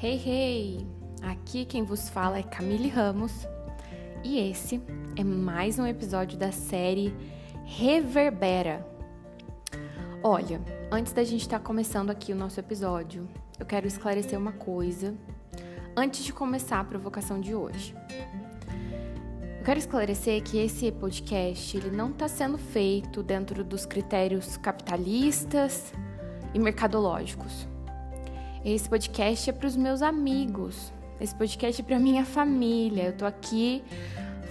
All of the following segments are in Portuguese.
Hey, hey! Aqui quem vos fala é Camille Ramos e esse é mais um episódio da série Reverbera. Olha, antes da gente estar tá começando aqui o nosso episódio, eu quero esclarecer uma coisa antes de começar a provocação de hoje. Eu quero esclarecer que esse podcast ele não está sendo feito dentro dos critérios capitalistas e mercadológicos. Esse podcast é para os meus amigos. Esse podcast é para minha família. Eu tô aqui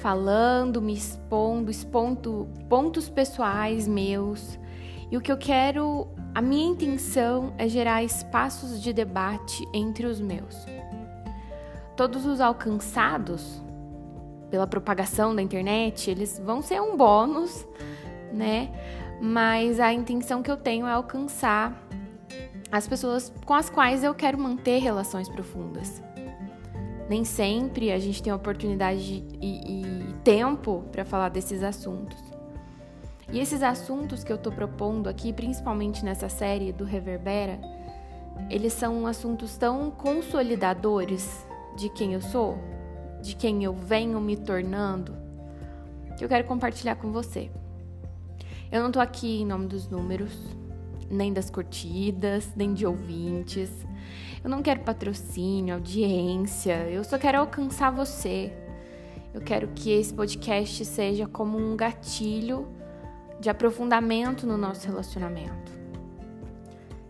falando, me expondo, expondo pontos pessoais meus. E o que eu quero, a minha intenção é gerar espaços de debate entre os meus. Todos os alcançados pela propagação da internet, eles vão ser um bônus, né? Mas a intenção que eu tenho é alcançar as pessoas com as quais eu quero manter relações profundas. Nem sempre a gente tem oportunidade e, e tempo para falar desses assuntos. E esses assuntos que eu estou propondo aqui, principalmente nessa série do Reverbera, eles são assuntos tão consolidadores de quem eu sou, de quem eu venho me tornando, que eu quero compartilhar com você. Eu não estou aqui em nome dos números, nem das curtidas, nem de ouvintes. Eu não quero patrocínio, audiência, eu só quero alcançar você. Eu quero que esse podcast seja como um gatilho de aprofundamento no nosso relacionamento.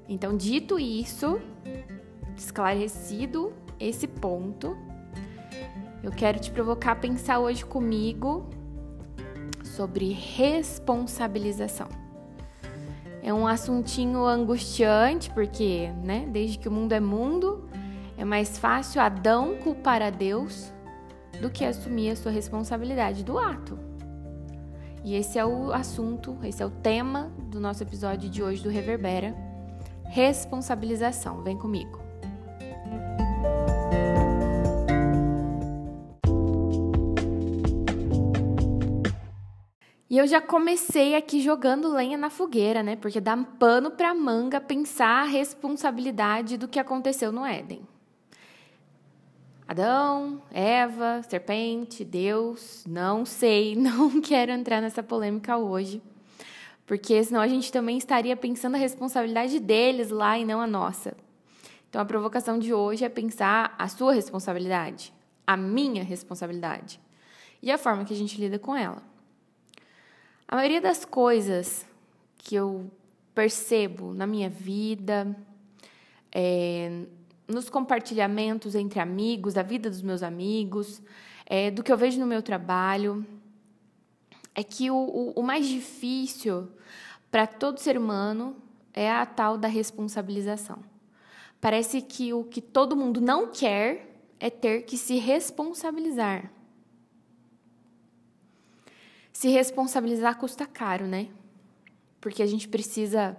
Então, dito isso, esclarecido esse ponto, eu quero te provocar a pensar hoje comigo sobre responsabilização. É um assuntinho angustiante, porque, né, desde que o mundo é mundo, é mais fácil Adão culpar a Deus do que assumir a sua responsabilidade do ato. E esse é o assunto, esse é o tema do nosso episódio de hoje do Reverbera: responsabilização. Vem comigo. E eu já comecei aqui jogando lenha na fogueira, né? Porque dá pano pra manga pensar a responsabilidade do que aconteceu no Éden. Adão, Eva, serpente, Deus, não sei, não quero entrar nessa polêmica hoje. Porque senão a gente também estaria pensando a responsabilidade deles lá e não a nossa. Então a provocação de hoje é pensar a sua responsabilidade, a minha responsabilidade e a forma que a gente lida com ela. A maioria das coisas que eu percebo na minha vida, é, nos compartilhamentos entre amigos, da vida dos meus amigos, é, do que eu vejo no meu trabalho, é que o, o, o mais difícil para todo ser humano é a tal da responsabilização. Parece que o que todo mundo não quer é ter que se responsabilizar. Se responsabilizar custa caro, né? Porque a gente precisa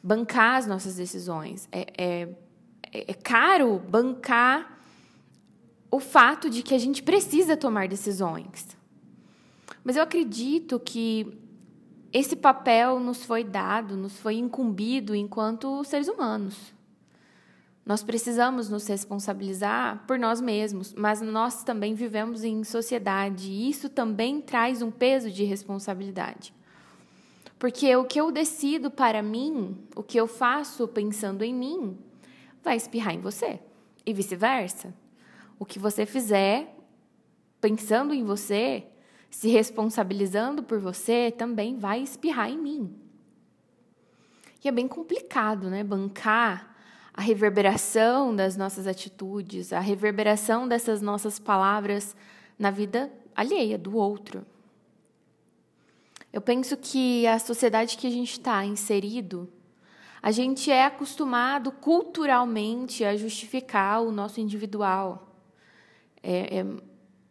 bancar as nossas decisões. É, é, é caro bancar o fato de que a gente precisa tomar decisões. Mas eu acredito que esse papel nos foi dado, nos foi incumbido enquanto seres humanos. Nós precisamos nos responsabilizar por nós mesmos, mas nós também vivemos em sociedade e isso também traz um peso de responsabilidade. Porque o que eu decido para mim, o que eu faço pensando em mim, vai espirrar em você e vice-versa. O que você fizer pensando em você, se responsabilizando por você, também vai espirrar em mim. E é bem complicado, né? Bancar a reverberação das nossas atitudes, a reverberação dessas nossas palavras na vida alheia, do outro. Eu penso que a sociedade que a gente está inserido, a gente é acostumado culturalmente a justificar o nosso individual. É, é,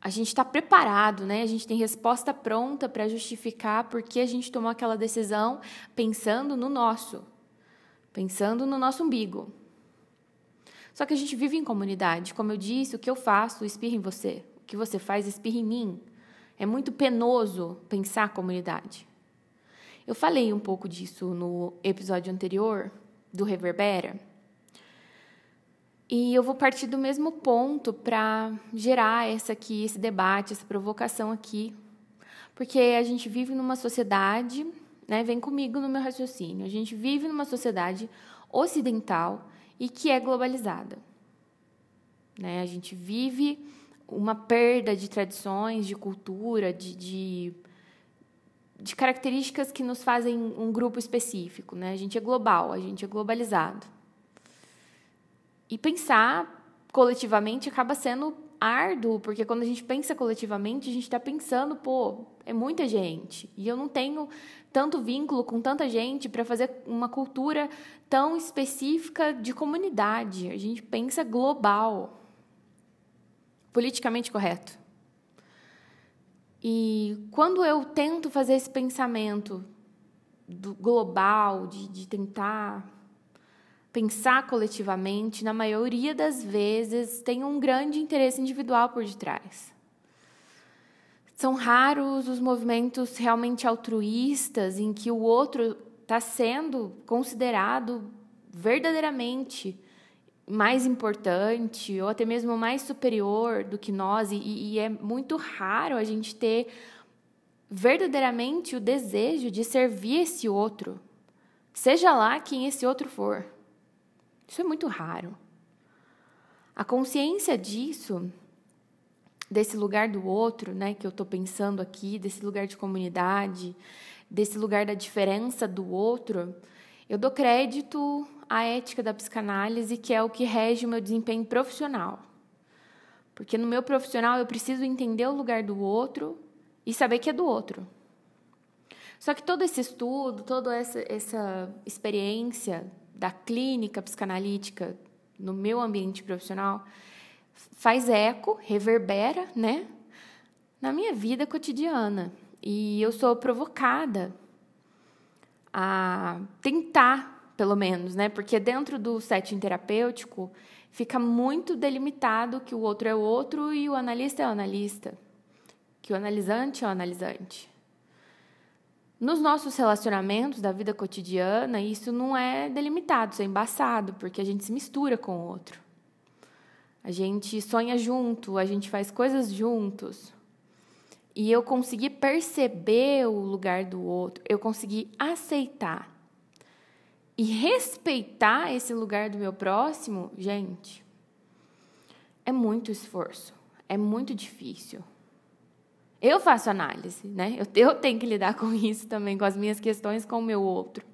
a gente está preparado, né? A gente tem resposta pronta para justificar porque a gente tomou aquela decisão pensando no nosso, pensando no nosso umbigo. Só que a gente vive em comunidade. Como eu disse, o que eu faço espirra em você. O que você faz espirra em mim. É muito penoso pensar comunidade. Eu falei um pouco disso no episódio anterior do Reverbera. E eu vou partir do mesmo ponto para gerar essa aqui, esse debate, essa provocação aqui, porque a gente vive numa sociedade, né? Vem comigo no meu raciocínio. A gente vive numa sociedade ocidental e que é globalizada. Né? A gente vive uma perda de tradições, de cultura, de, de, de características que nos fazem um grupo específico. Né? A gente é global, a gente é globalizado. E pensar coletivamente acaba sendo árduo, porque quando a gente pensa coletivamente, a gente está pensando, pô, é muita gente. E eu não tenho tanto vínculo com tanta gente para fazer uma cultura tão específica de comunidade. A gente pensa global, politicamente correto. E quando eu tento fazer esse pensamento do global, de, de tentar pensar coletivamente, na maioria das vezes tem um grande interesse individual por detrás. São raros os movimentos realmente altruístas em que o outro está sendo considerado verdadeiramente mais importante ou até mesmo mais superior do que nós, e, e é muito raro a gente ter verdadeiramente o desejo de servir esse outro, seja lá quem esse outro for. Isso é muito raro. A consciência disso, desse lugar do outro, né, que eu estou pensando aqui, desse lugar de comunidade, desse lugar da diferença do outro, eu dou crédito à ética da psicanálise, que é o que rege o meu desempenho profissional. Porque no meu profissional eu preciso entender o lugar do outro e saber que é do outro. Só que todo esse estudo, toda essa, essa experiência da clínica psicanalítica no meu ambiente profissional faz eco, reverbera, né, na minha vida cotidiana. E eu sou provocada a tentar, pelo menos, né, porque dentro do setting terapêutico fica muito delimitado que o outro é o outro e o analista é o analista, que o analisante é o analisante. Nos nossos relacionamentos da vida cotidiana, isso não é delimitado, isso é embaçado, porque a gente se mistura com o outro. A gente sonha junto, a gente faz coisas juntos. E eu consegui perceber o lugar do outro, eu consegui aceitar e respeitar esse lugar do meu próximo, gente, é muito esforço, é muito difícil. Eu faço análise, né? Eu, eu tenho que lidar com isso também, com as minhas questões com o meu outro.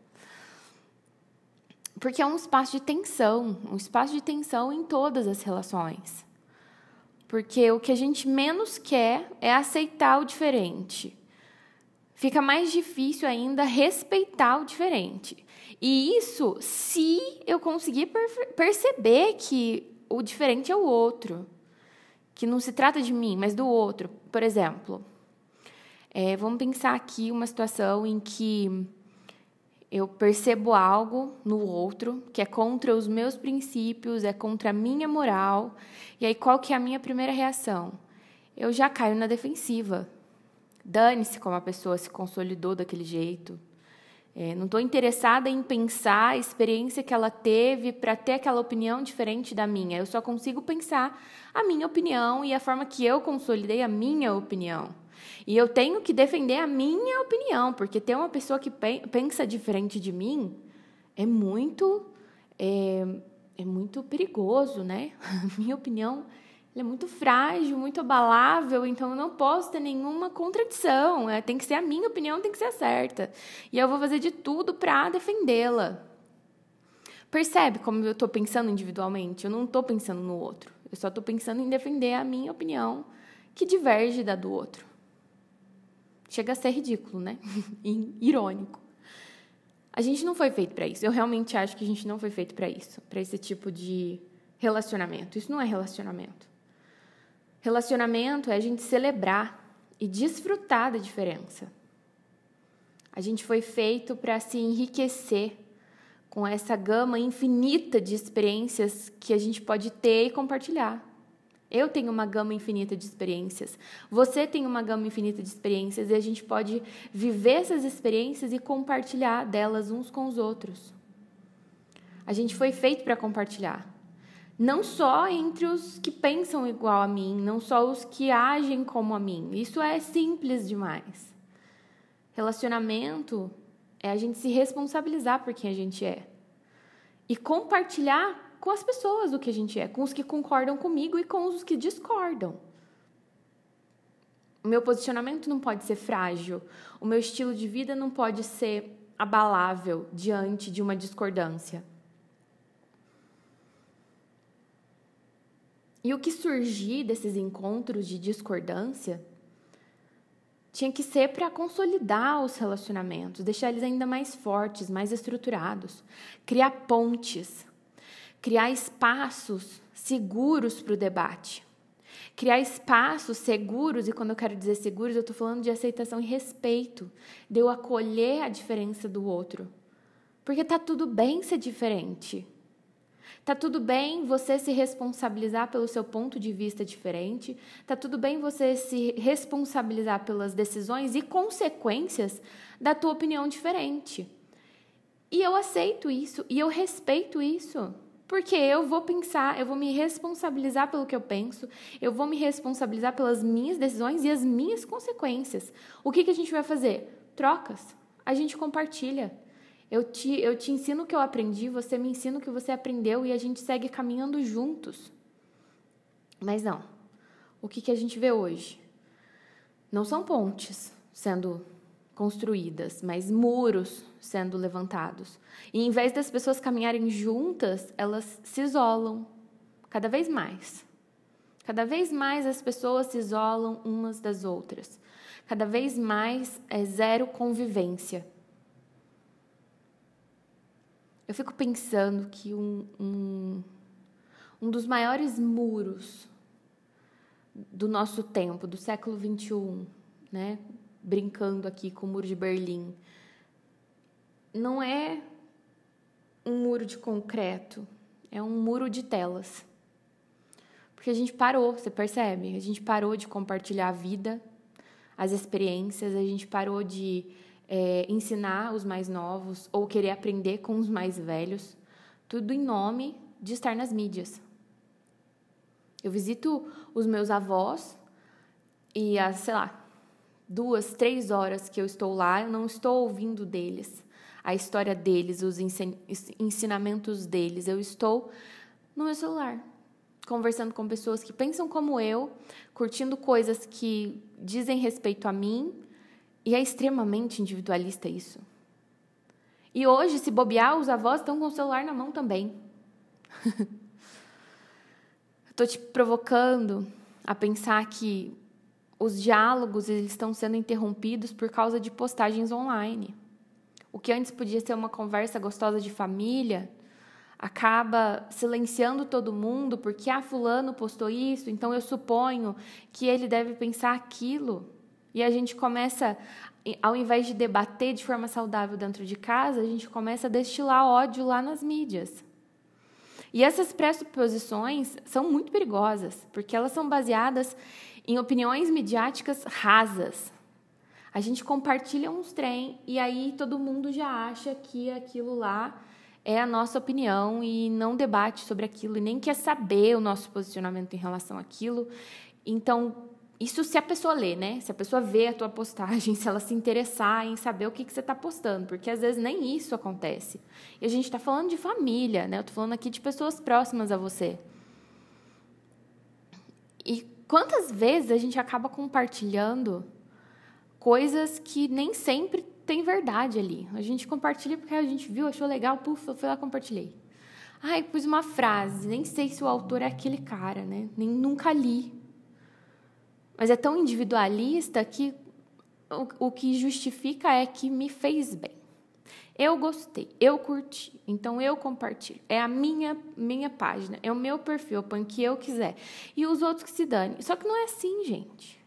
Porque é um espaço de tensão, um espaço de tensão em todas as relações. Porque o que a gente menos quer é aceitar o diferente. Fica mais difícil ainda respeitar o diferente. E isso se eu conseguir perceber que o diferente é o outro que não se trata de mim, mas do outro. Por exemplo, é, vamos pensar aqui uma situação em que eu percebo algo no outro que é contra os meus princípios, é contra a minha moral. E aí qual que é a minha primeira reação? Eu já caio na defensiva. Dane-se como a pessoa se consolidou daquele jeito. É, não estou interessada em pensar a experiência que ela teve para ter aquela opinião diferente da minha. Eu só consigo pensar a minha opinião e a forma que eu consolidei a minha opinião. E eu tenho que defender a minha opinião, porque ter uma pessoa que pensa diferente de mim é muito é, é muito perigoso, né? A minha opinião é muito frágil, muito abalável, então eu não posso ter nenhuma contradição. É, tem que ser a minha opinião, tem que ser a certa. E eu vou fazer de tudo para defendê-la. Percebe como eu estou pensando individualmente? Eu não estou pensando no outro. Eu só estou pensando em defender a minha opinião, que diverge da do outro. Chega a ser ridículo, né? Irônico. A gente não foi feito para isso. Eu realmente acho que a gente não foi feito para isso, para esse tipo de relacionamento. Isso não é relacionamento. Relacionamento é a gente celebrar e desfrutar da diferença. A gente foi feito para se enriquecer com essa gama infinita de experiências que a gente pode ter e compartilhar. Eu tenho uma gama infinita de experiências. Você tem uma gama infinita de experiências e a gente pode viver essas experiências e compartilhar delas uns com os outros. A gente foi feito para compartilhar. Não só entre os que pensam igual a mim, não só os que agem como a mim. Isso é simples demais. Relacionamento é a gente se responsabilizar por quem a gente é e compartilhar com as pessoas o que a gente é, com os que concordam comigo e com os que discordam. O meu posicionamento não pode ser frágil, o meu estilo de vida não pode ser abalável diante de uma discordância. E o que surgir desses encontros de discordância tinha que ser para consolidar os relacionamentos, deixar eles ainda mais fortes, mais estruturados, criar pontes, criar espaços seguros para o debate. Criar espaços seguros, e quando eu quero dizer seguros, eu estou falando de aceitação e respeito, de eu acolher a diferença do outro. Porque tá tudo bem ser diferente. Tá tudo bem você se responsabilizar pelo seu ponto de vista diferente. Tá tudo bem você se responsabilizar pelas decisões e consequências da tua opinião diferente. E eu aceito isso e eu respeito isso. Porque eu vou pensar, eu vou me responsabilizar pelo que eu penso, eu vou me responsabilizar pelas minhas decisões e as minhas consequências. O que, que a gente vai fazer? Trocas. A gente compartilha. Eu te, eu te ensino o que eu aprendi, você me ensina o que você aprendeu e a gente segue caminhando juntos. Mas não. O que, que a gente vê hoje? Não são pontes sendo construídas, mas muros sendo levantados. E em vez das pessoas caminharem juntas, elas se isolam cada vez mais. Cada vez mais as pessoas se isolam umas das outras. Cada vez mais é zero convivência. Eu fico pensando que um, um, um dos maiores muros do nosso tempo, do século XXI, né? brincando aqui com o muro de Berlim, não é um muro de concreto, é um muro de telas. Porque a gente parou, você percebe? A gente parou de compartilhar a vida, as experiências, a gente parou de é, ensinar os mais novos ou querer aprender com os mais velhos, tudo em nome de estar nas mídias. Eu visito os meus avós e as, sei lá, duas, três horas que eu estou lá, eu não estou ouvindo deles, a história deles, os ensinamentos deles. Eu estou no meu celular, conversando com pessoas que pensam como eu, curtindo coisas que dizem respeito a mim e é extremamente individualista isso. E hoje, se bobear, os avós estão com o celular na mão também. Estou te provocando a pensar que os diálogos eles estão sendo interrompidos por causa de postagens online. O que antes podia ser uma conversa gostosa de família acaba silenciando todo mundo porque ah, fulano postou isso, então eu suponho que ele deve pensar aquilo. E a gente começa, ao invés de debater de forma saudável dentro de casa, a gente começa a destilar ódio lá nas mídias. E essas pressuposições são muito perigosas, porque elas são baseadas em opiniões midiáticas rasas. A gente compartilha uns trem e aí todo mundo já acha que aquilo lá é a nossa opinião e não debate sobre aquilo e nem quer saber o nosso posicionamento em relação àquilo. Então, isso se a pessoa lê, né? Se a pessoa vê a tua postagem, se ela se interessar em saber o que, que você está postando, porque às vezes nem isso acontece. E a gente está falando de família, né? Eu estou falando aqui de pessoas próximas a você. E quantas vezes a gente acaba compartilhando coisas que nem sempre tem verdade ali. A gente compartilha porque a gente viu, achou legal, puf, eu fui lá compartilhei. Ai, pus uma frase, nem sei se o autor é aquele cara, né? Nem nunca li. Mas é tão individualista que o, o que justifica é que me fez bem. Eu gostei, eu curti, então eu compartilho. É a minha minha página, é o meu perfil, eu ponho o que eu quiser. E os outros que se dane. Só que não é assim, gente.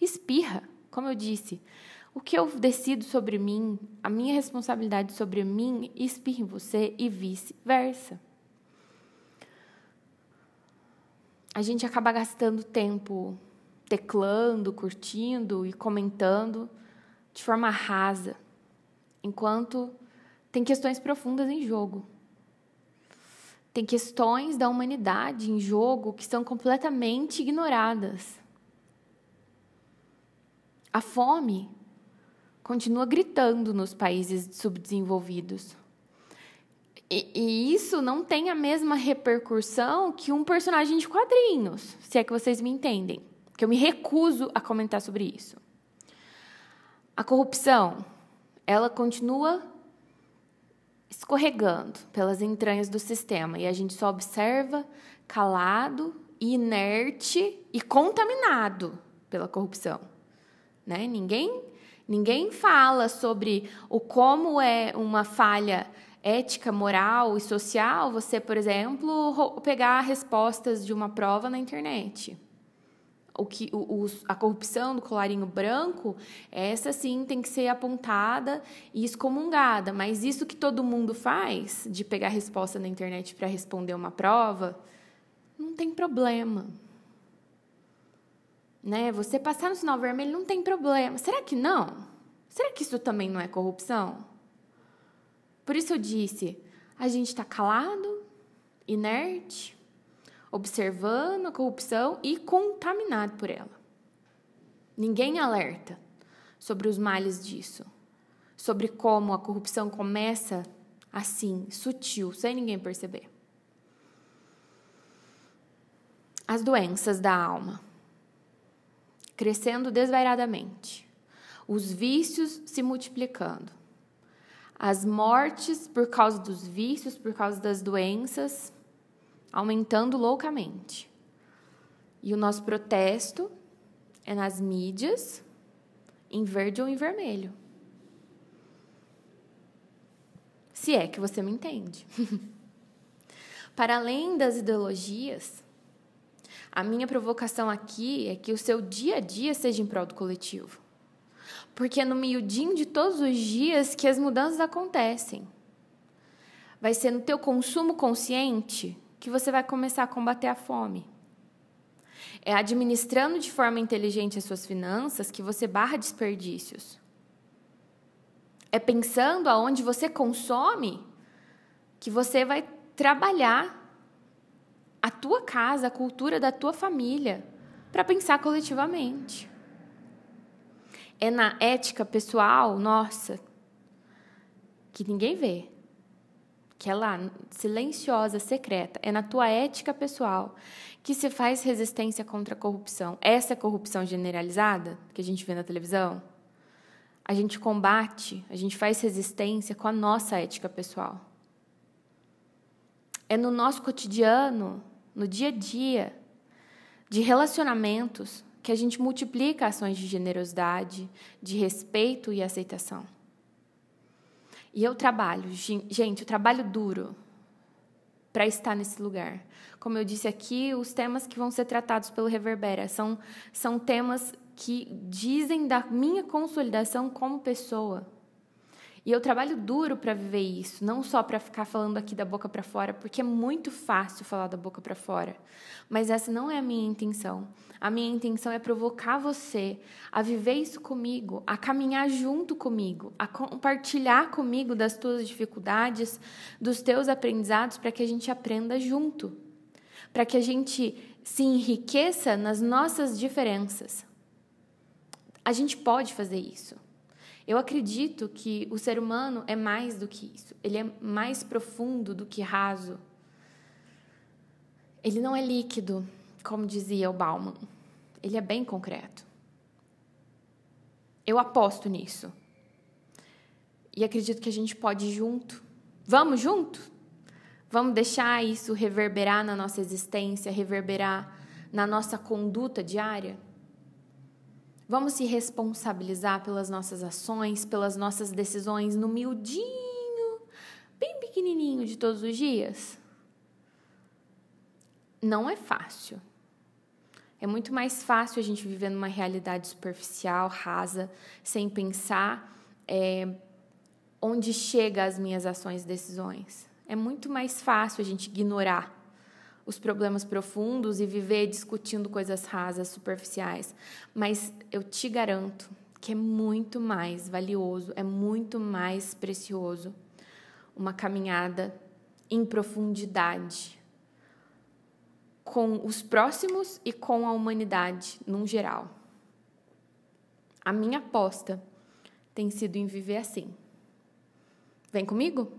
Espirra, como eu disse. O que eu decido sobre mim, a minha responsabilidade sobre mim, espirra em você e vice-versa. A gente acaba gastando tempo teclando, curtindo e comentando de forma rasa, enquanto tem questões profundas em jogo. Tem questões da humanidade em jogo que são completamente ignoradas. A fome continua gritando nos países subdesenvolvidos. E, e, isso não tem a mesma repercussão que um personagem de quadrinhos, se é que vocês me entendem. Que eu me recuso a comentar sobre isso. A corrupção, ela continua escorregando pelas entranhas do sistema e a gente só observa calado, inerte e contaminado pela corrupção. Né? Ninguém, ninguém fala sobre o como é uma falha ética, moral e social você, por exemplo, pegar respostas de uma prova na internet o que o, o, a corrupção do colarinho branco, essa sim tem que ser apontada e excomungada. Mas isso que todo mundo faz, de pegar resposta na internet para responder uma prova, não tem problema. Né? Você passar no sinal vermelho não tem problema. Será que não? Será que isso também não é corrupção? Por isso eu disse, a gente está calado, inerte, observando a corrupção e contaminado por ela. Ninguém alerta sobre os males disso, sobre como a corrupção começa assim, sutil, sem ninguém perceber. As doenças da alma crescendo desvairadamente, os vícios se multiplicando, as mortes por causa dos vícios, por causa das doenças aumentando loucamente. E o nosso protesto é nas mídias, em verde ou em vermelho. Se é que você me entende. Para além das ideologias, a minha provocação aqui é que o seu dia a dia seja em prol do coletivo. Porque é no miudinho de todos os dias que as mudanças acontecem. Vai ser no teu consumo consciente que você vai começar a combater a fome. É administrando de forma inteligente as suas finanças que você barra desperdícios. É pensando aonde você consome que você vai trabalhar a tua casa, a cultura da tua família, para pensar coletivamente. É na ética pessoal, nossa, que ninguém vê que é lá, silenciosa, secreta, é na tua ética pessoal que se faz resistência contra a corrupção. Essa corrupção generalizada que a gente vê na televisão. A gente combate, a gente faz resistência com a nossa ética pessoal. É no nosso cotidiano, no dia a dia, de relacionamentos, que a gente multiplica ações de generosidade, de respeito e aceitação. E eu trabalho, gente, eu trabalho duro para estar nesse lugar. Como eu disse aqui, os temas que vão ser tratados pelo Reverbera são, são temas que dizem da minha consolidação como pessoa. E eu trabalho duro para viver isso, não só para ficar falando aqui da boca para fora, porque é muito fácil falar da boca para fora. Mas essa não é a minha intenção. A minha intenção é provocar você a viver isso comigo, a caminhar junto comigo, a compartilhar comigo das tuas dificuldades, dos teus aprendizados, para que a gente aprenda junto, para que a gente se enriqueça nas nossas diferenças. A gente pode fazer isso. Eu acredito que o ser humano é mais do que isso. Ele é mais profundo do que raso. Ele não é líquido, como dizia o Bauman. Ele é bem concreto. Eu aposto nisso. E acredito que a gente pode ir junto. Vamos junto? Vamos deixar isso reverberar na nossa existência, reverberar na nossa conduta diária? Vamos se responsabilizar pelas nossas ações, pelas nossas decisões no miudinho, bem pequenininho de todos os dias? Não é fácil. É muito mais fácil a gente viver numa realidade superficial, rasa, sem pensar é, onde chega as minhas ações e decisões. É muito mais fácil a gente ignorar os problemas profundos e viver discutindo coisas rasas, superficiais. Mas eu te garanto que é muito mais valioso, é muito mais precioso uma caminhada em profundidade com os próximos e com a humanidade num geral. A minha aposta tem sido em viver assim. Vem comigo?